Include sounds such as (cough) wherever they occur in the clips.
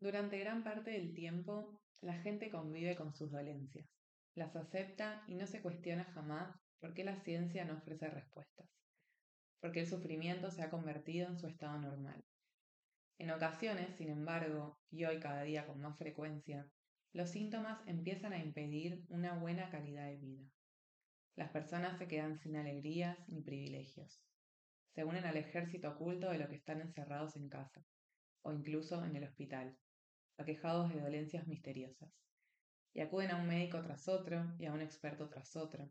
Durante gran parte del tiempo, la gente convive con sus dolencias, las acepta y no se cuestiona jamás por qué la ciencia no ofrece respuestas, porque el sufrimiento se ha convertido en su estado normal. En ocasiones, sin embargo, y hoy cada día con más frecuencia, los síntomas empiezan a impedir una buena calidad de vida. Las personas se quedan sin alegrías ni privilegios. Se unen al ejército oculto de lo que están encerrados en casa, o incluso en el hospital, aquejados de dolencias misteriosas, y acuden a un médico tras otro y a un experto tras otro.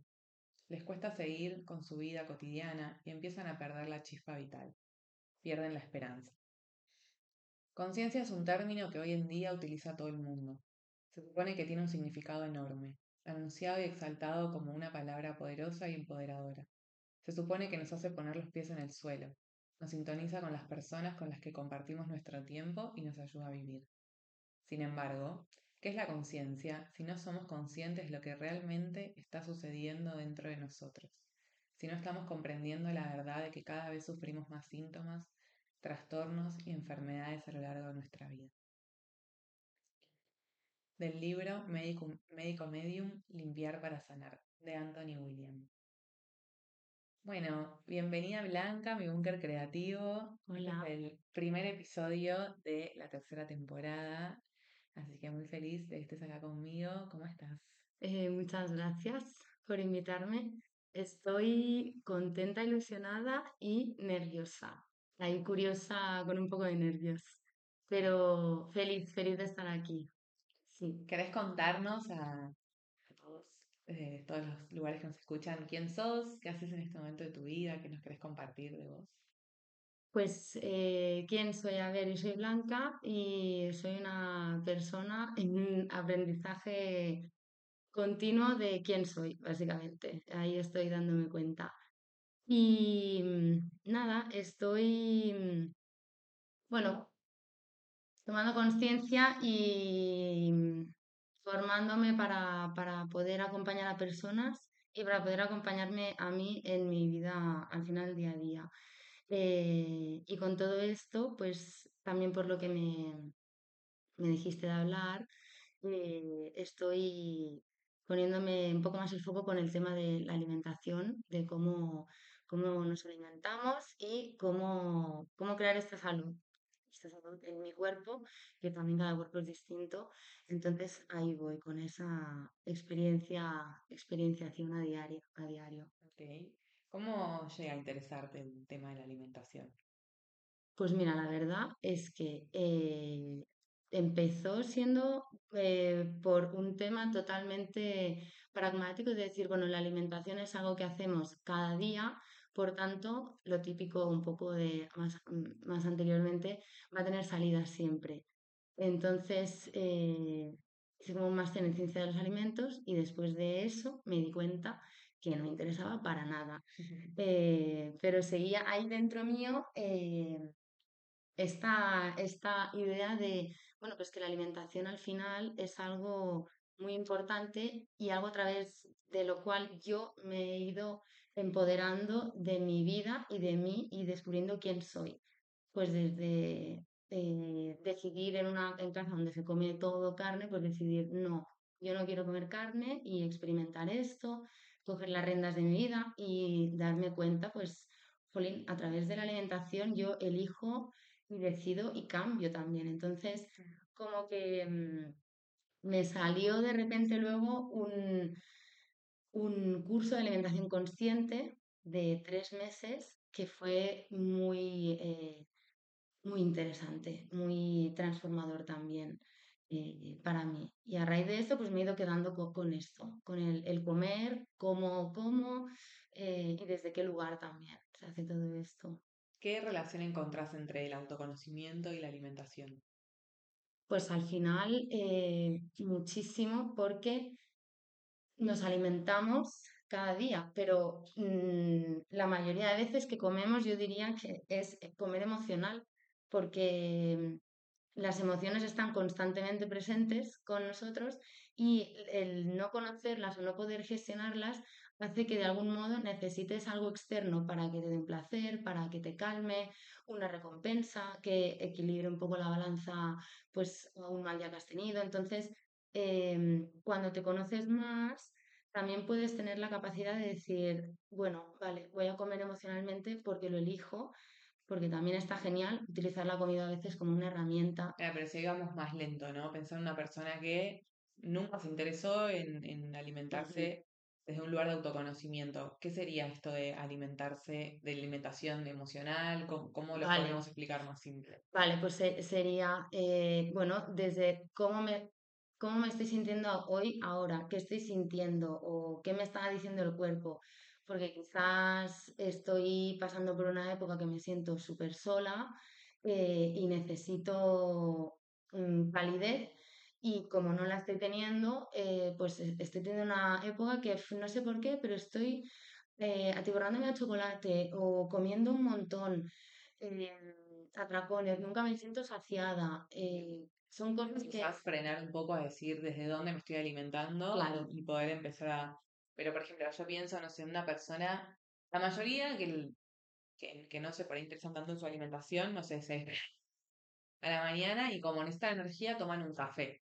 Les cuesta seguir con su vida cotidiana y empiezan a perder la chispa vital, pierden la esperanza. Conciencia es un término que hoy en día utiliza todo el mundo. Se supone que tiene un significado enorme, anunciado y exaltado como una palabra poderosa y empoderadora. Se supone que nos hace poner los pies en el suelo, nos sintoniza con las personas con las que compartimos nuestro tiempo y nos ayuda a vivir. Sin embargo, ¿qué es la conciencia si no somos conscientes de lo que realmente está sucediendo dentro de nosotros? Si no estamos comprendiendo la verdad de que cada vez sufrimos más síntomas, trastornos y enfermedades a lo largo de nuestra vida. Del libro Médico, Médico Medium, Limpiar para Sanar, de Anthony William. Bueno, bienvenida Blanca, mi búnker creativo. Hola. Este es el primer episodio de la tercera temporada Así que muy feliz de que estés acá conmigo. ¿Cómo estás? Eh, muchas gracias por invitarme. Estoy contenta, ilusionada y nerviosa. Ahí curiosa con un poco de nervios. Pero feliz, feliz de estar aquí. Sí. ¿Querés contarnos a, todos, eh, todos los lugares que nos escuchan quién sos, qué haces en este momento de tu vida, qué nos querés compartir de vos? Pues, eh, ¿quién soy? A ver, yo soy Blanca y soy persona en aprendizaje continuo de quién soy, básicamente. Ahí estoy dándome cuenta. Y mm, nada, estoy, mm, bueno, tomando conciencia y mm, formándome para, para poder acompañar a personas y para poder acompañarme a mí en mi vida al final día a día. Eh, y con todo esto, pues también por lo que me, me dijiste de hablar, eh, estoy poniéndome un poco más el foco con el tema de la alimentación, de cómo, cómo nos alimentamos y cómo, cómo crear esta salud, esta salud en mi cuerpo, que también cada cuerpo es distinto. Entonces ahí voy con esa experiencia, experienciación a diario, a diario. Okay. ¿Cómo llega a interesarte el tema de la alimentación? Pues mira, la verdad es que eh, empezó siendo eh, por un tema totalmente pragmático, es decir, bueno, la alimentación es algo que hacemos cada día, por tanto, lo típico un poco de más, más anteriormente va a tener salida siempre. Entonces, eh, hice como un máster en ciencia de los alimentos y después de eso me di cuenta que no me interesaba para nada. Eh, pero seguía ahí dentro mío eh, esta, esta idea de, bueno, pues que la alimentación al final es algo muy importante y algo a través de lo cual yo me he ido empoderando de mi vida y de mí y descubriendo quién soy. Pues desde eh, decidir en una en casa donde se come todo carne, pues decidir, no, yo no quiero comer carne y experimentar esto, coger las riendas de mi vida y darme cuenta, pues, jolín, a través de la alimentación yo elijo y decido y cambio también. Entonces, como que mm, me salió de repente luego un, un curso de alimentación consciente de tres meses que fue muy, eh, muy interesante, muy transformador también. Eh, para mí. Y a raíz de esto, pues me he ido quedando con, esto, con el, comer, cómo, cómo eh, y desde qué lugar también se hace todo esto. ¿Qué relación encontrás entre el autoconocimiento y la alimentación? Pues al final eh, muchísimo porque nos alimentamos cada día, pero mm, la mayoría de veces que comemos yo diría que es comer emocional, porque las emociones están constantemente presentes con nosotros y el no conocerlas o no poder gestionarlas hace que de algún modo necesites algo externo para que te dé un placer, para que te calme, una recompensa, que equilibre un poco la balanza, pues a un mal día que has tenido. Entonces, em, cuando te conoces más, también puedes tener la capacidad de decir, bueno, vale, voy a comer emocionalmente porque lo elijo, porque también está genial utilizar la comida a veces como una herramienta. Ah, pero más lento, ¿no? Pensar en una persona que nunca se interesó en, alimentarse desde un lugar de autoconocimiento. ¿Qué sería esto de alimentarse, de alimentación emocional? ¿Cómo, lo podemos explicar más simple? Vale, pues sería, eh, bueno, desde cómo me, cómo me estoy sintiendo hoy, ahora, qué estoy sintiendo o qué me está diciendo el cuerpo. Porque quizás estoy pasando por una época que me siento súper sola eh, y necesito mm, validez y como no la estoy teniendo, eh, pues e-, estoy teniendo una época que no sé por qué, pero estoy eh, atiborrándome a chocolate o comiendo un montón, eh, atracones, nunca me siento saciada. Eh, son cosas que... Quizás frenar un poco a decir desde dónde me estoy alimentando claro. y poder empezar a... Pero, por ejemplo, yo pienso, no sé, una persona, la mayoría que, que, que no se por ahí interesan tanto en su alimentación, no sé, se (laughs) a la mañana y como necesitan energía toman un café.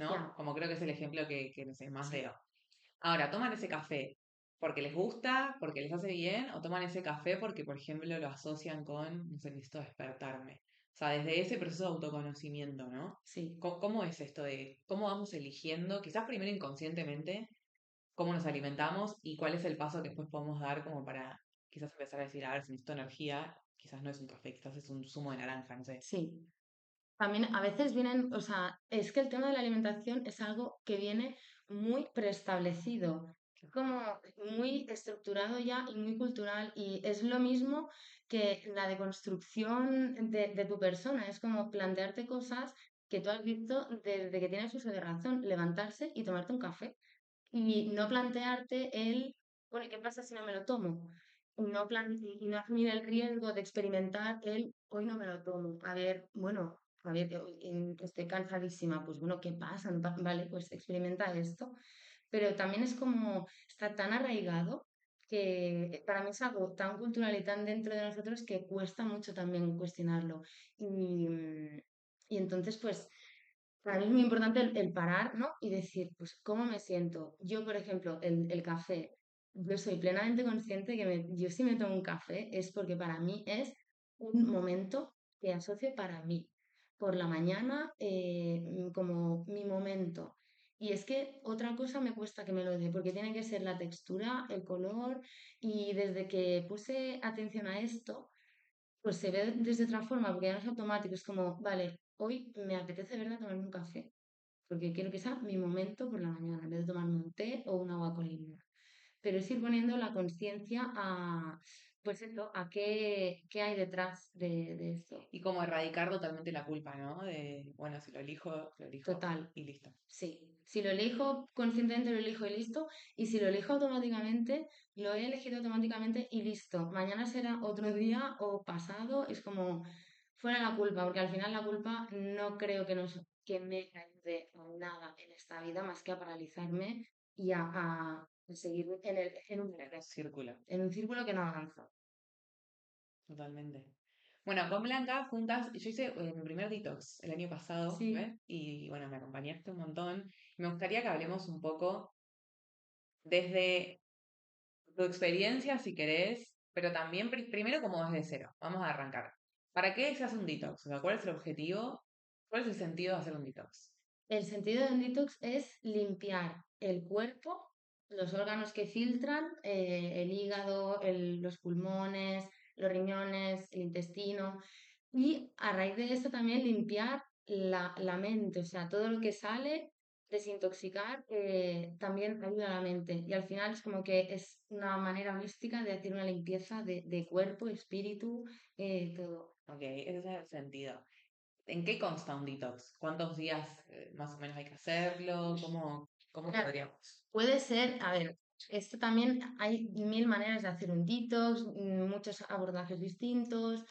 ¿No? Como creo que es el ejemplo que, que no sé, más veo. Ahora, ¿toman ese café porque les gusta, porque les hace bien, o toman ese café porque, por ejemplo, lo asocian con, no sé, necesito despertarme? O sea, desde ese proceso de autoconocimiento, ¿no? Sí. ¿Cómo, es esto de cómo vamos eligiendo, quizás primero inconscientemente, cómo nos alimentamos y cuál es el paso que después podemos dar como para quizás empezar a decir, a ver, si necesito energía, quizás no es un café, quizás es un zumo de naranja, no sé. Sí, también a veces vienen, o sea, es que el tema de la alimentación es algo que viene muy preestablecido, como muy estructurado ya y muy cultural y es lo mismo que la deconstrucción de, de tu persona, es como plantearte cosas que tú has visto desde que tienes uso de razón, levantarse y tomarte un café y no plantearte el, bueno, ¿qué pasa si no me lo tomo? No y no asumir el riesgo de experimentar el hoy no me lo tomo. A ver, bueno, a estoy cansadísima, pues bueno, ¿qué pasa? Vale, pues experimenta esto. Pero también es como, está tan arraigado que para mí es algo tan cultural y tan dentro de nosotros que cuesta mucho también cuestionarlo. Y, y entonces, pues, para mí es muy importante el, parar, ¿no? Y decir, pues, ¿cómo me siento? Yo, por ejemplo, el, el café, yo soy plenamente consciente que me, yo si me tomo un café es porque para mí es un momento que asocio para mí por la mañana eh, mm, como mi momento. Y es que otra cosa me cuesta que me lo dé, porque tiene que ser la textura, el color, y desde que puse atención a esto, pues se ve desde otra forma, porque ya no es automático, es como, vale, hoy me apetece verdad tomarme un café, porque quiero que sea mi momento por la mañana, en vez de tomarme un té o un agua con limón. Pero es ir poniendo la conciencia a, pues eso, a qué, qué hay detrás de, de, esto. Y como erradicar totalmente la culpa, ¿no? De, bueno, si lo elijo, lo elijo. Total. Y listo. Sí. Si lo elijo conscientemente, lo elijo y listo. Y si lo elijo automáticamente, lo he elegido automáticamente y listo. Mañana será otro día o pasado. Es como fuera la culpa, porque al final la culpa no creo que, nos, que me ayude a nada en esta vida más que a paralizarme y a, a seguir en, el, en un círculo. En un círculo que no avanza. Totalmente. Bueno, con Blanca juntas, yo hice eh, mi primer detox el año pasado, y bueno, me acompañaste un montón. Me gustaría que hablemos un poco desde tu experiencia, si querés, pero también primero como desde cero. Vamos a arrancar. ¿Para qué se hace un detox? ¿Cuál es el objetivo? ¿Cuál es el sentido de hacer un detox? El sentido de un detox es limpiar el cuerpo los órganos que filtran, eh, el hígado, los pulmones, los riñones, el intestino, y a raíz de esto también limpiar la, mente, o sea, todo lo que sale, desintoxicar, eh, también ayuda a la mente. Y al final es como que es una manera holística de hacer una limpieza de, cuerpo, espíritu, eh, todo. Ok, ese es el sentido. ¿En qué consta un detox? ¿Cuántos días más o menos hay que hacerlo? ¿Cómo, ¿Cómo podríamos? Puede ser, a ver, esto también hay mil maneras de hacer un detox, mm, muchos abordajes distintos.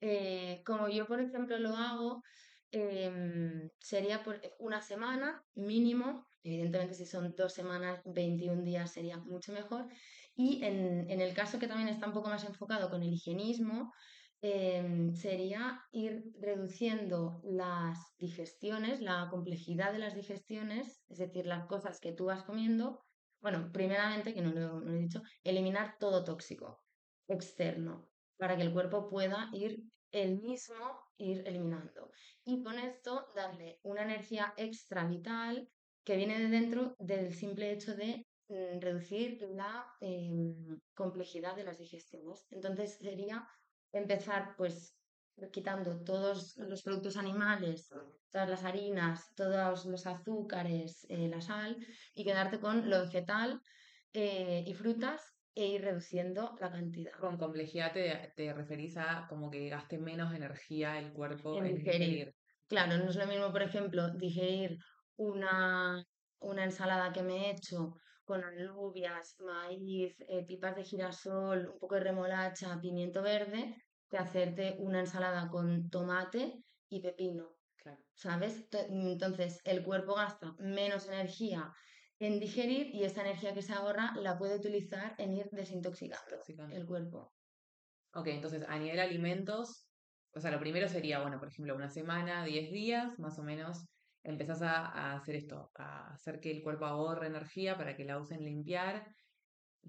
Eh, como yo, por ejemplo, lo hago, em, sería por una semana mínimo. Evidentemente, si son dos semanas, 21 días sería mucho mejor. Y en, en el caso que también está un poco más enfocado con el higienismo, em, sería ir reduciendo las digestiones, la complejidad de las digestiones, es decir, las cosas que tú vas comiendo. Bueno, primeramente, que no lo, he dicho, eliminar todo tóxico externo para que el cuerpo pueda ir el mismo ir eliminando. Y con esto darle una energía extra vital que viene de dentro del simple hecho de mm, reducir la em, complejidad de las digestiones. Entonces sería empezar pues quitando todos los productos animales, todas las harinas, todos los azúcares, eh, la sal y quedarte con lo vegetal eh, y frutas e ir reduciendo la cantidad. Con complejidad te, te referís a como que gaste menos energía el cuerpo en, digerir. Claro, no es lo mismo, por ejemplo, digerir una, una ensalada que me he hecho con alubias, maíz, eh, pipas de girasol, un poco de remolacha, pimiento verde, que hacerte una ensalada con tomate y pepino. Claro. ¿Sabes? Entonces, el cuerpo gasta menos energía en digerir y esta energía que se ahorra la puede utilizar en ir desintoxicando el cuerpo. Ok, entonces a nivel alimentos, o sea, lo primero sería, bueno, por ejemplo, una semana, 10 días, más o menos, empezás a, hacer esto, a hacer que el cuerpo ahorre energía para que la usen limpiar.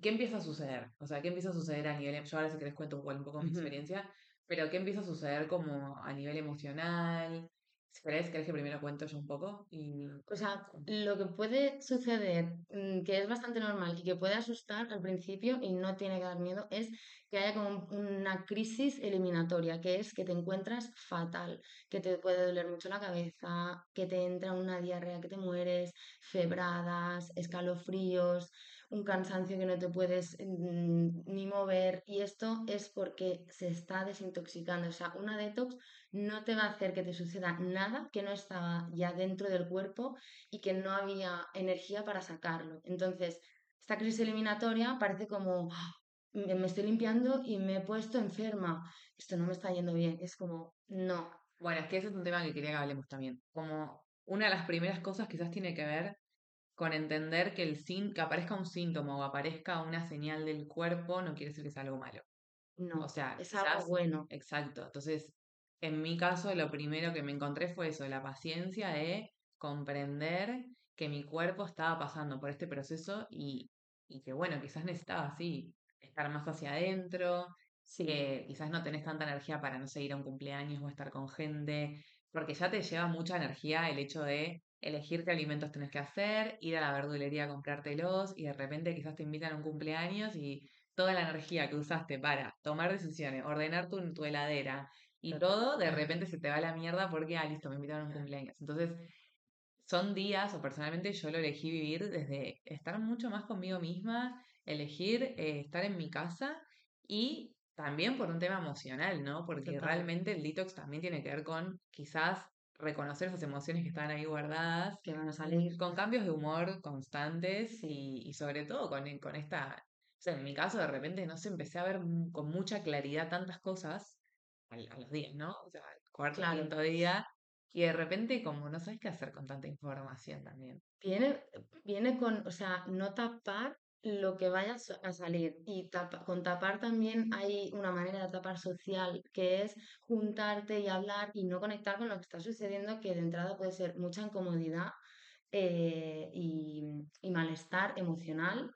¿Qué empieza a suceder? O sea, ¿qué empieza a suceder a nivel, yo ahora si querés cuento un poco mi experiencia, pero ¿qué empieza a suceder como a nivel emocional? Si querés, que primero cuento yo un poco? Y... O sea, lo que puede suceder, mm, que es bastante normal y que puede asustar al principio y no tiene que dar miedo, es que haya como una crisis eliminatoria, que es que te encuentras fatal, que te puede doler mucho la cabeza, que te entra una diarrea que te mueres, febradas, escalofríos, un cansancio que no te puedes mm, ni mover y esto es porque se está desintoxicando. O sea, una detox no te va a hacer que te suceda nada que no estaba ya dentro del cuerpo y que no había energía para sacarlo. Entonces, esta crisis eliminatoria parece como ah, me estoy limpiando y me he puesto enferma. Esto no me está yendo bien. Es como, no. Bueno, es que ese es un tema que quería que hablemos también. Como una de las primeras cosas quizás tiene que ver con entender que, el que aparezca un síntoma o aparezca una señal del cuerpo no quiere decir que sea algo malo. No, o sea, es algo bueno. Exacto. Entonces, en mi caso, lo primero que me encontré fue eso, la paciencia de comprender que mi cuerpo estaba pasando por este proceso y, y que, bueno, quizás necesitaba así estar más hacia adentro, que quizás no tenés tanta energía para, no sé, ir a un cumpleaños o estar con gente, porque ya te lleva mucha energía el hecho de elegir qué alimentos tenés que hacer, ir a la verdulería a comprártelos y de repente quizás te invitan a un cumpleaños y toda la energía que usaste para tomar decisiones, ordenar tu, tu heladera y todo, de repente se te va a la mierda porque, ah, listo, me invitaron a un cumpleaños. Entonces, son días, o personalmente yo lo elegí vivir desde estar mucho más conmigo misma, elegir eh, estar en mi casa y también por un tema emocional, ¿no? Porque realmente el detox también tiene que ver con quizás reconocer esas emociones que están ahí guardadas, que van a salir. Con cambios de humor constantes y, sobre todo con, con esta, o sea, en mi caso de repente, no sé, empecé a ver con mucha claridad tantas cosas a, los días, ¿no? O sea, cuarto, claro. quinto día, y de repente como no sabes qué hacer con tanta información también. Viene, viene con, o sea, no tapar lo que vaya a salir. Y con tapar también hay una manera de tapar social, que es juntarte y hablar y no conectar con lo que está sucediendo, que de entrada puede ser mucha incomodidad eh, y, malestar emocional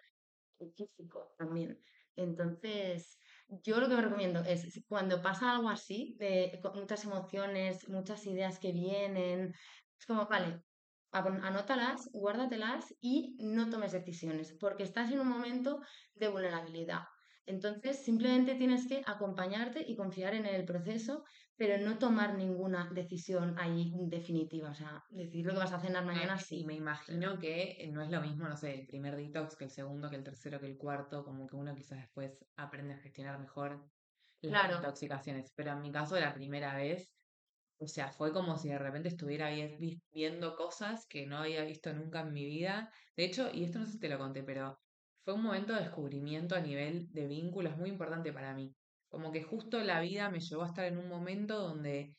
y físico también. Entonces, yo lo que me recomiendo es cuando pasa algo así, de muchas emociones, muchas ideas que vienen, es como, vale, anótalas, guárdatelas y no tomes decisiones, porque estás en un momento de vulnerabilidad. Entonces, simplemente tienes que acompañarte y confiar en el proceso, pero no tomar ninguna decisión ahí definitiva. O sea, decir lo que vas a cenar mañana, sí. Y me imagino que no es lo mismo, no sé, el primer detox que el segundo, que el tercero, que el cuarto, como que uno quizás después aprende a gestionar mejor las intoxicaciones. Pero en mi caso, la primera vez, o sea, fue como si de repente estuviera viendo cosas que no había visto nunca en mi vida. De hecho, y esto no sé si te lo conté, pero fue un momento de descubrimiento a nivel de vínculos muy importante para mí. Como que justo la vida me llevó a estar en un momento donde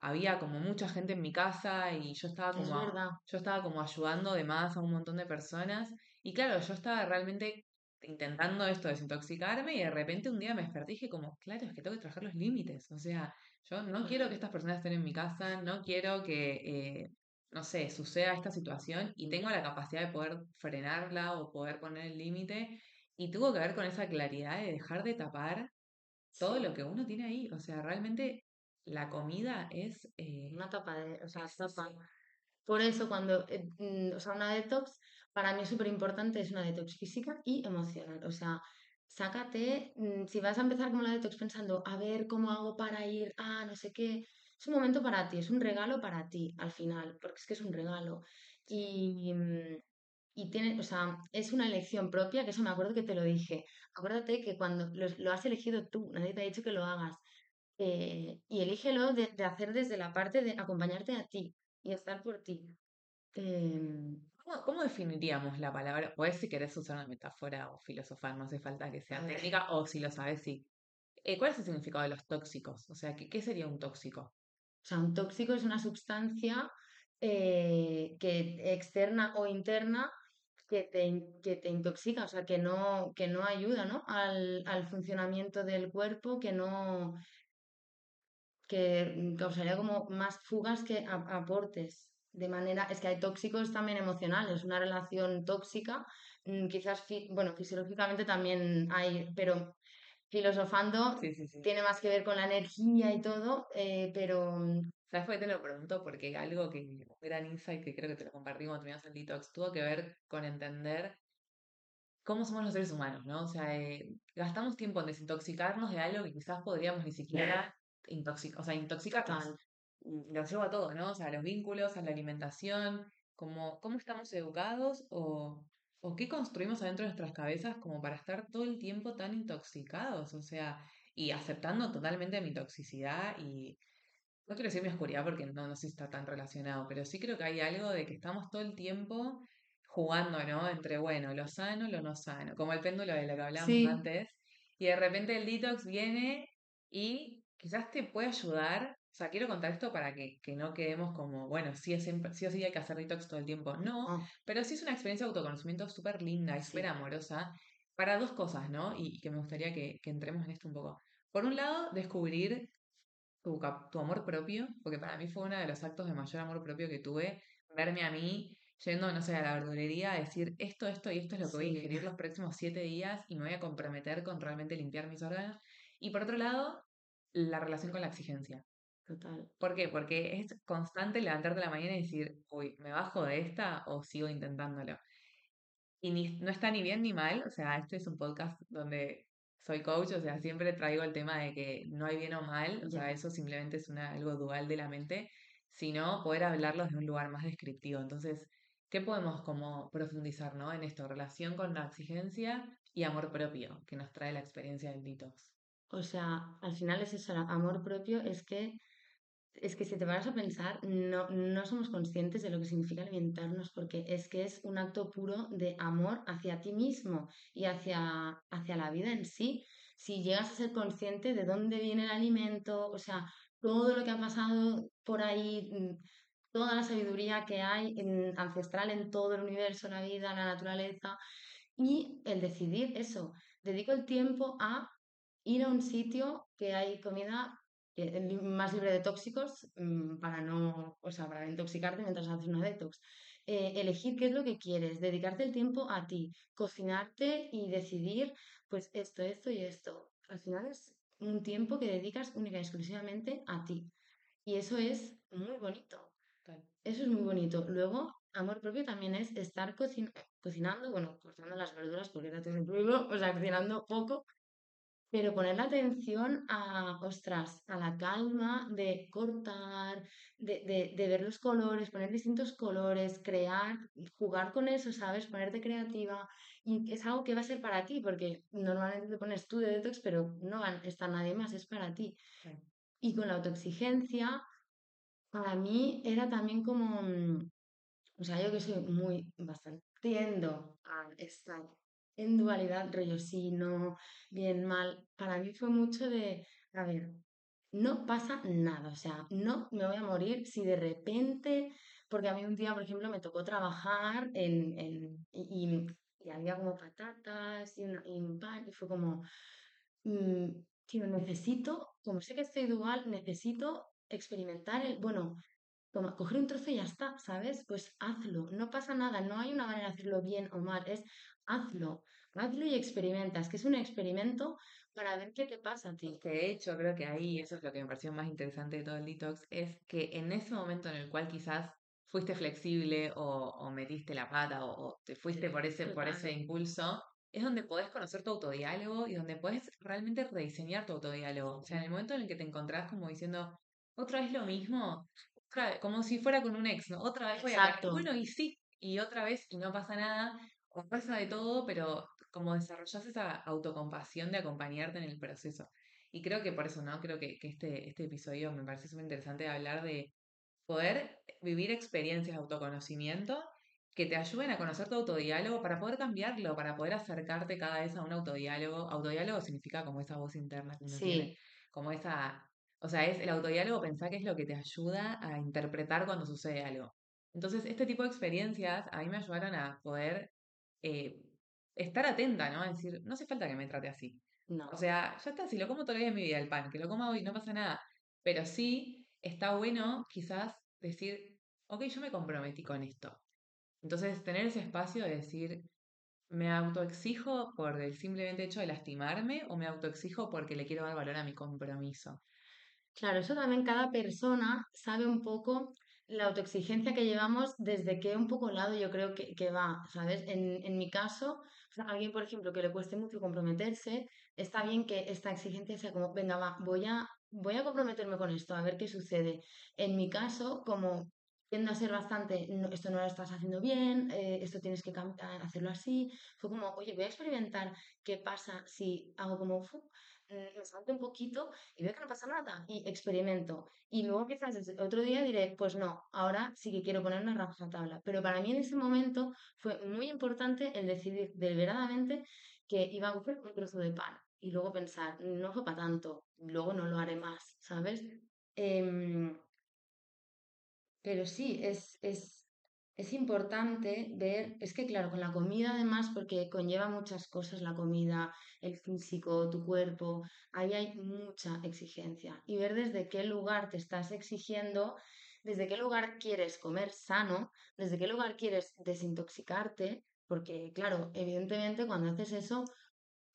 había como mucha gente en mi casa y yo estaba Es como, verdad. yo estaba como ayudando de más a un montón de personas. Y claro, yo estaba realmente intentando esto, desintoxicarme, y de repente un día me desperté y dije como, claro, es que tengo que trabajar los límites. O sea, yo no quiero que estas personas estén en mi casa, no quiero que, eh, no sé, suceda esta situación y tengo la capacidad de poder frenarla o poder poner el límite. Y tuvo que ver con esa claridad de dejar de tapar todo lo que uno tiene ahí. O sea, realmente la comida es... eh, Una tapa de, o sea, es- tapa. Por eso cuando, eh, mm, o sea, una detox, para mí es súper importante, es una detox física y emocional. O sea, sácate, mm, si vas a empezar como la detox pensando, a ver cómo hago para ir a no sé qué, es un momento para ti, es un regalo para ti al final, porque es que es un regalo. Y, mm, y tiene, o sea, es una elección propia, que eso me acuerdo que te lo dije. Acuérdate que cuando lo, lo has elegido tú, nadie te ha dicho que lo hagas. Eh, y elígelo de, hacer desde la parte de acompañarte a ti y estar por ti. Em, ¿Cómo, cómo definiríamos la palabra? Pues si querés usar una metáfora o filosofar, no hace falta que sea técnica, o si lo sabes, sí. Eh, ¿cuál es el significado de los tóxicos? O sea, ¿qué, qué sería un tóxico? o sea, un tóxico es una sustancia eh, que externa o interna que te, que te intoxica, o sea, que no, que no ayuda, ¿no? al, al funcionamiento del cuerpo, que no, que causaría como más fugas que aportes. De manera, es que hay tóxicos también emocionales, una relación tóxica, mm, quizás, bueno, fisiológicamente también hay, pero filosofando Sí, sí, sí. tiene más que ver con la energía y todo, eh, pero ¿Sabes por qué te lo pregunto? Porque algo que, un gran insight que creo que te lo compartimos cuando el detox, tuvo que ver con entender cómo somos los seres humanos, ¿no? O sea, eh, gastamos tiempo en desintoxicarnos de algo que quizás podríamos ni siquiera intoxicar, o sea, intoxicarnos. total, Y Lo llevo a todo, ¿no? O sea, a los vínculos, a la alimentación, como cómo estamos educados o, o qué construimos adentro de nuestras cabezas como para estar todo el tiempo tan intoxicados, o sea, y aceptando totalmente mi toxicidad y no quiero decir mi oscuridad porque no, no sé si está tan relacionado, pero sí creo que hay algo de que estamos todo el tiempo jugando, ¿no? Entre, bueno, lo sano, lo no sano, como el péndulo de lo que hablábamos sí, antes, y de repente el detox viene y quizás te puede ayudar. O sea, quiero contar esto para que, que no quedemos como, bueno, sí, es siempre, sí o sí hay que hacer detox todo el tiempo. No, oh, pero sí es una experiencia de autoconocimiento súper linda y súper sí, amorosa para dos cosas, ¿no? Y, y que me gustaría que, que entremos en esto un poco. Por un lado, descubrir tu, tu amor propio, porque para mí fue uno de los actos de mayor amor propio que tuve, verme a mí yendo, no sé, a la verdulería a decir esto, esto y esto es lo que voy a ingerir los próximos siete días y me voy a comprometer con realmente limpiar mis órganos. Y por otro lado, la relación con la exigencia. Total, ¿Por qué? Porque es constante levantarte a la mañana y decir, uy, ¿me bajo de esta o sigo intentándolo? Y ni- no está ni bien ni mal, o sea, este es un podcast donde soy coach, o sea, siempre traigo el tema de que no hay bien o mal, o sea, eso simplemente es una, algo dual de la mente, sino poder hablarlo desde un lugar más descriptivo. Entonces, ¿qué podemos como profundizar, ¿no? En esto, relación con la exigencia y amor propio que nos trae la experiencia del detox. O sea, al final es eso, el amor propio, es que Es que si te vas a pensar, no, no somos conscientes de lo que significa alimentarnos, porque es que es un acto puro de amor hacia ti mismo y hacia, hacia la vida en sí. Si llegas a ser consciente de dónde viene el alimento, o sea, todo lo que ha pasado por ahí, mm, toda la sabiduría que hay en- ancestral en todo el universo, la vida, la naturaleza, y el decidir eso, dedico el tiempo a ir a un sitio que hay comida más libre de tóxicos mm, para no, o sea, para no intoxicarte mientras haces una detox. Eh, elegir qué es lo que quieres, dedicarte el tiempo a ti, cocinarte y decidir, pues esto, esto y esto. Al final es un tiempo que dedicas única y exclusivamente a ti. Y eso es muy bonito. Eso es muy bonito. Luego, amor propio también es estar cocin- cocinando, bueno, cortando las verduras porque era todo incluido, (laughs) o sea, cocinando poco, pero poner la atención a, ostras, a la calma de cortar, de, de, de ver los colores, poner distintos colores, crear, jugar con eso, ¿sabes? Ponerte creativa. Y es algo que va a ser para ti, porque normalmente te pones tú de detox, pero no estar nadie más, es para ti. Y con la autoexigencia, para mí era también como, mm, o sea, yo que soy muy, bastante, tiendo a estar en dualidad, rollo sí, no, bien, mal. Para mí fue mucho de, a ver, no pasa nada, o sea, no me voy a morir si de repente, porque a mí un día, por ejemplo, me tocó trabajar en, en- y, había como patatas y, una- y un pan, y fue como, mm, tío, necesito, como sé que estoy dual, necesito experimentar el, bueno, como coger un trozo y ya está, ¿sabes? Pues hazlo, no pasa nada, no hay una manera de hacerlo bien o mal, es hazlo, hazlo y experimentas, que es un experimento para ver qué te pasa a ti. De hecho creo que ahí eso es lo que me pareció más interesante de todo el detox, es que en ese momento en el cual quizás fuiste flexible o, o metiste la pata o, o te fuiste por ese, por ese impulso, es donde podés conocer tu autodiálogo y donde podés realmente rediseñar tu autodiálogo. O sea, en el momento en el que te encontrás como diciendo, otra vez lo mismo, otra como si fuera con un ex, ¿no? Otra vez voy a. Exacto. Bueno, y sí, y otra vez y no pasa nada, o pasa de todo, pero como desarrollas esa autocompasión de acompañarte en el proceso. Y creo que por eso, ¿no? Creo que, que este, este episodio me parece súper interesante de hablar de poder vivir experiencias de autoconocimiento que te ayuden a conocer tu autodiálogo para poder cambiarlo, para poder acercarte cada vez a un autodiálogo. Autodiálogo significa como esa voz interna que uno tiene, Sí, como esa... O sea, es el autodiálogo, pensar que es lo que te ayuda a interpretar cuando sucede algo. Entonces, este tipo de experiencias a mí me ayudaron a poder eh, estar atenta, ¿no? A decir, no hace falta que me trate así. O no. sea, ya está, si lo como todavía en mi vida el pan, que lo coma hoy, no pasa nada. Pero sí está bueno quizás decir, ok, yo me comprometí con esto. Entonces, tener ese espacio de decir, ¿me autoexijo por el simplemente hecho de lastimarme o me autoexijo porque le quiero dar valor a mi compromiso? Claro, eso también cada persona sabe un poco la autoexigencia que llevamos desde qué un poco lado yo creo que, que va, ¿sabes? En, en mi caso, o sea, alguien, por ejemplo, que le cueste mucho comprometerse, está bien que esta exigencia sea como, venga, va, voy a, voy a comprometerme con esto, a ver qué sucede. En mi caso, como tiendo a ser bastante, "No, esto no lo estás haciendo bien, eh, esto tienes que hacerlo así, fue como, oye, voy a experimentar qué pasa si hago como, me salto un poquito y veo que no pasa nada y experimento. Y luego quizás otro día diré, pues no, ahora sí que quiero poner una tabla Pero para mí en ese momento fue muy importante el decidir deliberadamente que iba a coger un trozo de pan y luego pensar, no fue para tanto, luego no lo haré más, ¿sabes? Em, pero sí, es, es, es importante ver, es que claro, con la comida además, porque conlleva muchas cosas la comida, el físico, tu cuerpo, ahí hay mucha exigencia. Y ver desde qué lugar te estás exigiendo, desde qué lugar quieres comer sano, desde qué lugar quieres desintoxicarte, porque claro, evidentemente cuando haces eso,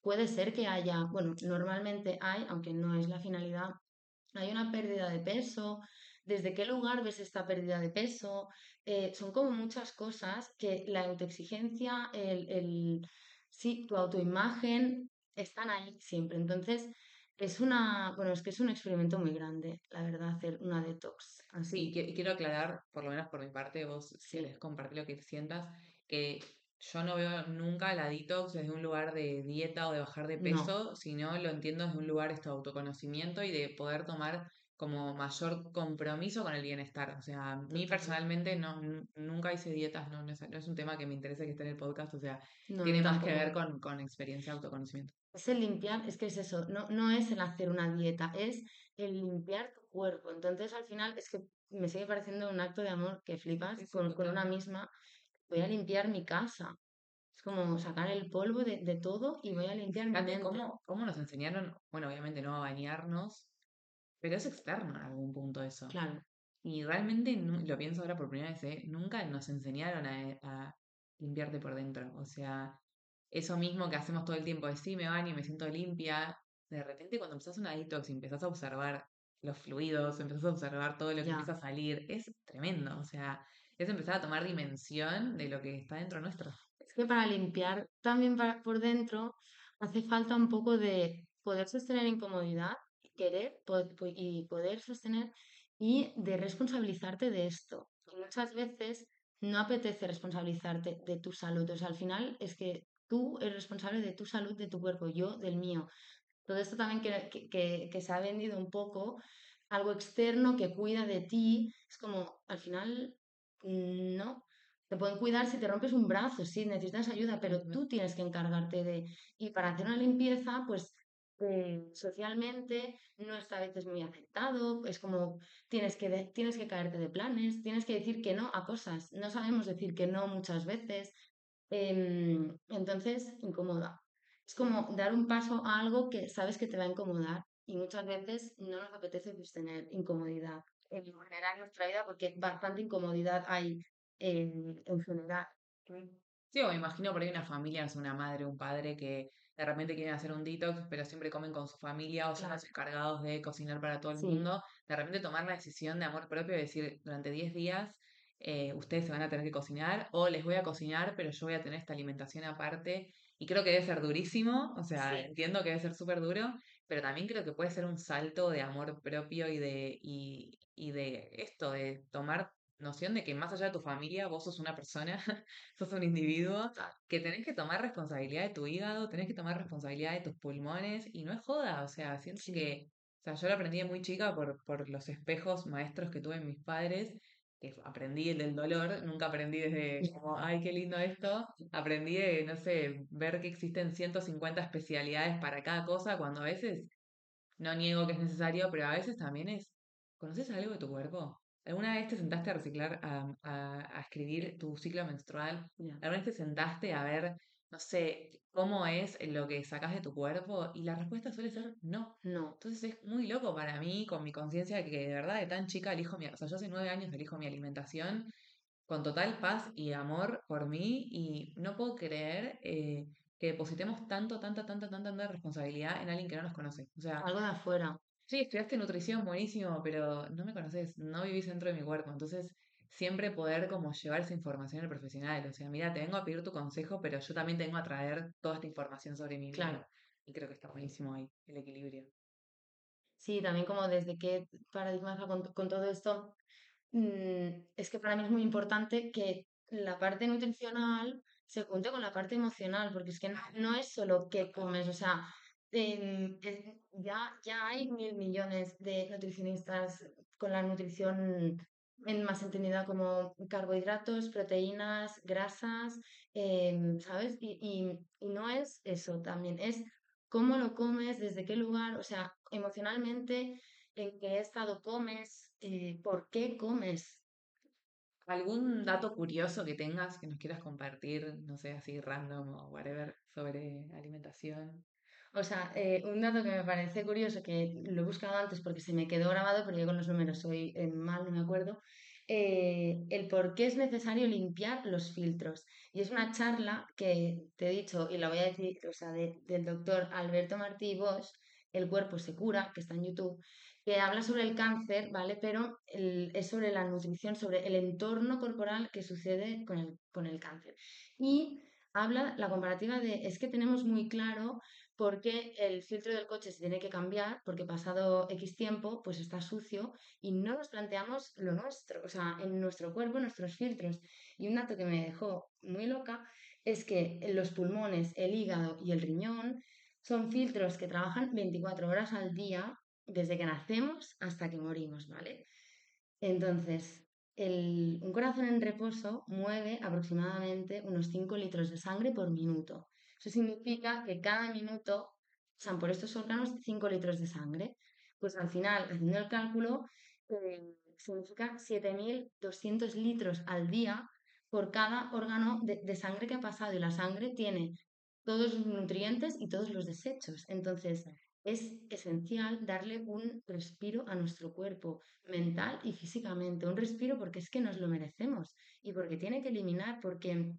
puede ser que haya, bueno, normalmente hay, aunque no es la finalidad, hay una pérdida de peso, desde qué lugar ves esta pérdida de peso, Eh, son como muchas cosas que la autoexigencia, el, el, sí, tu autoimagen están ahí siempre. Entonces, es una, bueno, es que es un experimento muy grande, la verdad, hacer una detox así. y quiero aclarar, por lo menos por mi parte, vos si Sí, querés compartir lo que sientas, que yo no veo nunca la detox desde un lugar de dieta o de bajar de no, peso, sino lo entiendo desde un lugar esto de autoconocimiento y de poder tomar como mayor compromiso con el bienestar. O sea, a mí personalmente no, nu- nunca hice dietas, no, no es, no es un tema que me interese que esté en el podcast, o sea, No, tiene más que ver con, con experiencia autoconocimiento. Es el limpiar, es que es eso, no, no es el hacer una dieta, es el limpiar tu cuerpo. Entonces, al final, es que me sigue pareciendo un acto de amor que flipas Sí, sí, con, con una misma. Voy a limpiar mi casa. Es como sacar el polvo de, de todo y voy a limpiar mi mente. cómo, cómo nos enseñaron, bueno, obviamente no a bañarnos, pero es externo en algún punto eso. Claro, Y realmente, lo pienso ahora por primera vez, ¿eh? Nunca nos enseñaron a, a limpiarte por dentro. O sea, eso mismo que hacemos todo el tiempo, de sí, me baño y me siento limpia, de repente cuando empezás una detox y empezás a observar los fluidos, empezás a observar todo lo que empieza a salir, es tremendo. O sea, es empezar a tomar dimensión de lo que está dentro nuestro. Es que para limpiar también para- por dentro hace falta un poco de poder sostener incomodidad, querer y poder sostener y de responsabilizarte de esto. Muchas veces no apetece responsabilizarte de tu salud. O sea, al final es que tú eres responsable de tu salud, de tu cuerpo, yo del mío. Todo esto también que, que, que- se ha vendido un poco, algo externo que cuida de ti, es como, al final, mm, no. Te pueden cuidar si te rompes un brazo, sí, necesitas ayuda, pero tú tienes que encargarte de... Y para hacer una limpieza, pues eh, socialmente no está a veces muy aceptado, es como tienes que, tienes que caerte de planes, tienes que decir que no a cosas, no sabemos decir que no muchas veces, em, entonces incomoda. Es como dar un paso a algo que sabes que te va a incomodar y muchas veces no nos apetece pues, tener incomodidad en general en nuestra vida porque bastante incomodidad hay en, en general. Sí, o me imagino por ahí una familia, es una madre, un padre que de repente quieren hacer un detox, pero siempre comen con su familia o son los encargados de cocinar para todo el mundo. De repente tomar la decisión de amor propio y decir, durante 10 días eh, ustedes se van a tener que cocinar o les voy a cocinar, pero yo voy a tener esta alimentación aparte. Y creo que debe ser durísimo, o sea, entiendo que debe ser súper duro, pero también creo que puede ser un salto de amor propio y de, y, y de esto, de tomar noción de que más allá de tu familia, vos sos una persona, (laughs) sos un individuo, que tenés que tomar responsabilidad de tu hígado, tenés que tomar responsabilidad de tus pulmones, y no es joda, o sea, siento que, o sea, yo lo aprendí de muy chica por, por los espejos maestros que tuve en mis padres, que aprendí el del dolor, nunca aprendí desde como, (laughs) ay, qué lindo esto, aprendí de, no sé, ver que existen 150 especialidades para cada cosa, cuando a veces, no niego que es necesario, pero a veces también es, ¿conoces algo de tu cuerpo? ¿Alguna vez te sentaste a reciclar, a, a, escribir tu ciclo menstrual? ¿Alguna vez te sentaste a ver, no sé, cómo es lo que sacas de tu cuerpo? Y la respuesta suele ser no. No. Entonces es muy loco para mí, con mi conciencia de que de verdad de tan chica elijo mi... O sea, yo hace nueve años elijo mi alimentación con total paz y amor por mí y no puedo creer eh, que depositemos tanto, tanta, tanta, tanta, tanta responsabilidad en alguien que no nos conoce. O sea, algo de afuera. Sí, estudiaste nutrición, buenísimo, pero no me conoces, no vivís dentro de mi cuerpo. Entonces, siempre poder como llevar esa información al profesional. O sea, mira, te vengo a pedir tu consejo, pero yo también tengo a traer toda esta información sobre mí. Claro. Y creo que está buenísimo ahí, el equilibrio. Sí, también como desde qué paradigma con, con todo esto, mm, es que para mí es muy importante que la parte nutricional se junte con la parte emocional, porque es que no es solo qué comes, o sea, Ya, ya hay mil millones de nutricionistas con la nutrición en más entendida como carbohidratos, proteínas, grasas, em, ¿sabes? Y, y, no es eso también, es cómo lo comes, desde qué lugar, o sea, emocionalmente, en qué estado comes, eh, por qué comes. ¿Algún dato curioso que tengas que nos quieras compartir, no sé, así random o whatever, sobre alimentación? O sea, eh, un dato que me parece curioso, que lo he buscado antes porque se me quedó grabado, pero yo con los números soy mal, no me acuerdo, eh, el por qué es necesario limpiar los filtros. Y es una charla que te he dicho, y la voy a decir, o sea, del doctor Alberto Martí Bosch, El cuerpo se cura, que está en YouTube, que habla sobre el cáncer, ¿vale? Pero es sobre la nutrición, sobre el entorno corporal que sucede con el, con el cáncer. Y habla la comparativa de, es que tenemos muy claro porque el filtro del coche se tiene que cambiar, porque pasado X tiempo, pues está sucio y no nos planteamos lo nuestro, o sea, en nuestro cuerpo, nuestros filtros. Y un dato que me dejó muy loca es que los pulmones, el hígado y el riñón son filtros que trabajan 24 horas al día desde que nacemos hasta que morimos, ¿vale? Entonces, un corazón en reposo mueve aproximadamente unos 5 litros de sangre por minuto. Eso significa que cada minuto pasan por estos órganos 5 litros de sangre. Pues al final, haciendo el cálculo, eh, significa 7.200 litros al día por cada órgano de, sangre que ha pasado. Y la sangre tiene todos los nutrientes y todos los desechos. Entonces, es esencial darle un respiro a nuestro cuerpo, mental y físicamente. Un respiro porque es que nos lo merecemos y porque tiene que eliminar, porque,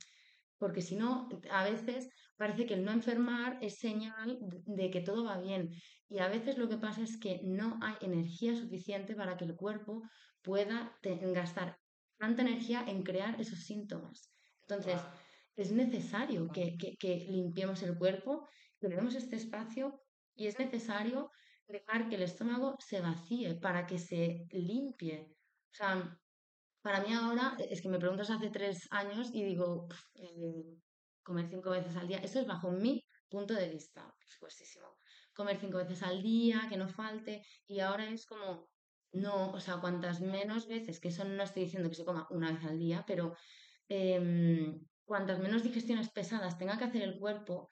porque si no, a veces parece que el no enfermar es señal de que todo va bien. Y a veces lo que pasa es que no hay energía suficiente para que el cuerpo pueda gastar tanta energía en crear esos síntomas. Entonces, es necesario que, que, limpiemos el cuerpo, que le demos este espacio y es necesario dejar que el estómago se vacíe para que se limpie. O sea, para mí ahora, es que me preguntas hace tres años y digo, eh, comer cinco veces al día. Esto es bajo mi punto de vista, supuestísimo. Comer cinco veces al día, que no falte, y ahora es como, no, o sea, cuantas menos veces, que eso no estoy diciendo que se coma una vez al día, pero eh, cuantas menos digestiones pesadas tenga que hacer el cuerpo,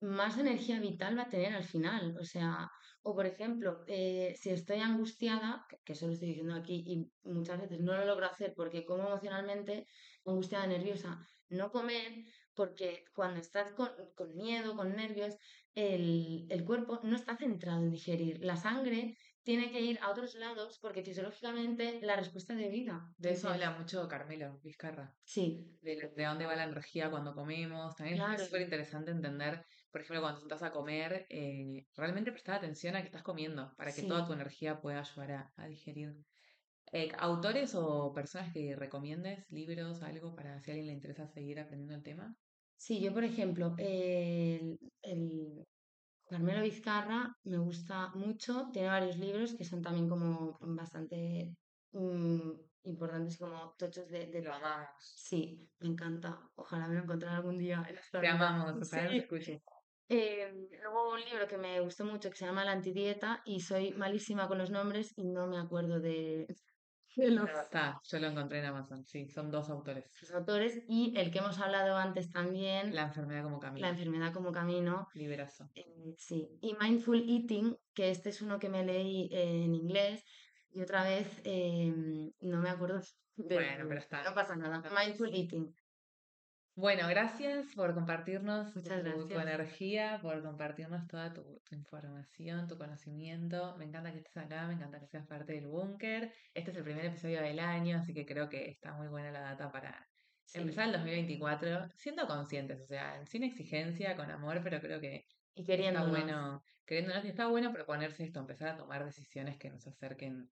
más energía vital va a tener al final. O sea, o por ejemplo, eh, si estoy angustiada, que, que eso lo estoy diciendo aquí y muchas veces no lo logro hacer porque como emocionalmente angustiada, nerviosa, no comer, porque cuando estás con, con miedo, con nervios, el, el cuerpo no está centrado en digerir. La sangre tiene que ir a otros lados porque fisiológicamente la respuesta de vida. De eso habla mucho Carmelo Vizcarra, Sí, de, de dónde va la energía cuando comemos. También es claro, súper interesante entender, por ejemplo, cuando estás a comer, eh, realmente prestar atención a qué estás comiendo para que toda tu sí. energía pueda ayudar a, a digerir. Eh, ¿autores o personas que recomiendes, libros, algo para si a alguien le interesa seguir aprendiendo el tema? Sí, yo por ejemplo, el, el Carmelo Vizcarra me gusta mucho, tiene varios libros que son también como bastante mm, importantes como tochos de, de... Lo amamos. Sí, me encanta. Ojalá me lo encontrara algún día en esta Te vida. amamos, ojalá nos Sí. escuches. Eh, luego un libro que me gustó mucho que se llama La antidieta y soy malísima con los nombres y no me acuerdo de los, está, yo lo encontré en Amazon, sí, son dos autores. los autores y el que hemos hablado antes también, La enfermedad como La camino, enfermedad como camino. liberazo. eh, sí, y Mindful Eating, que este es uno que me leí en inglés y otra vez em, no me acuerdo (laughs) Bueno, pero está. No pasa nada. Mindful Eating. Bueno, gracias por compartirnos Muchas tu, energía, por compartirnos toda tu, tu información, tu conocimiento. Me encanta que estés acá, me encanta que seas parte del búnker. Este es el primer episodio del año, así que creo que está muy buena la data para empezar el 2024 siendo conscientes, o sea, sin exigencia, con amor, pero creo que y está bueno, queriéndonos, y está bueno proponerse esto, empezar a tomar decisiones que nos acerquen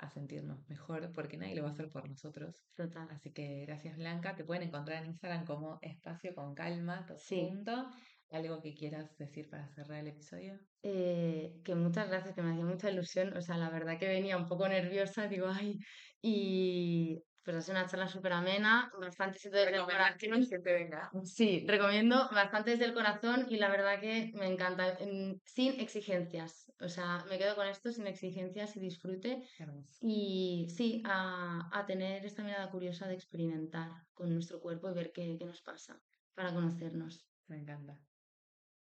a sentirnos mejor, porque nadie lo va a hacer por nosotros. Total. Así que gracias Blanca, te pueden encontrar en Instagram como espacio con calma, todo Sí. junto. ¿Algo que quieras decir para cerrar el episodio? Eh, que muchas gracias, que me hacía mucha ilusión. O sea, la verdad que venía un poco nerviosa, digo, ay, y pues ha sido una charla súper amena, bastante desde el corazón. que te venga. Sí, recomiendo bastante desde el corazón y la verdad que me encanta, en- sin exigencias. O sea, me quedo con esto sin exigencias y disfrute. Y sí, a, a tener esta mirada curiosa de experimentar con nuestro cuerpo y ver qué, qué nos pasa para conocernos. Me encanta.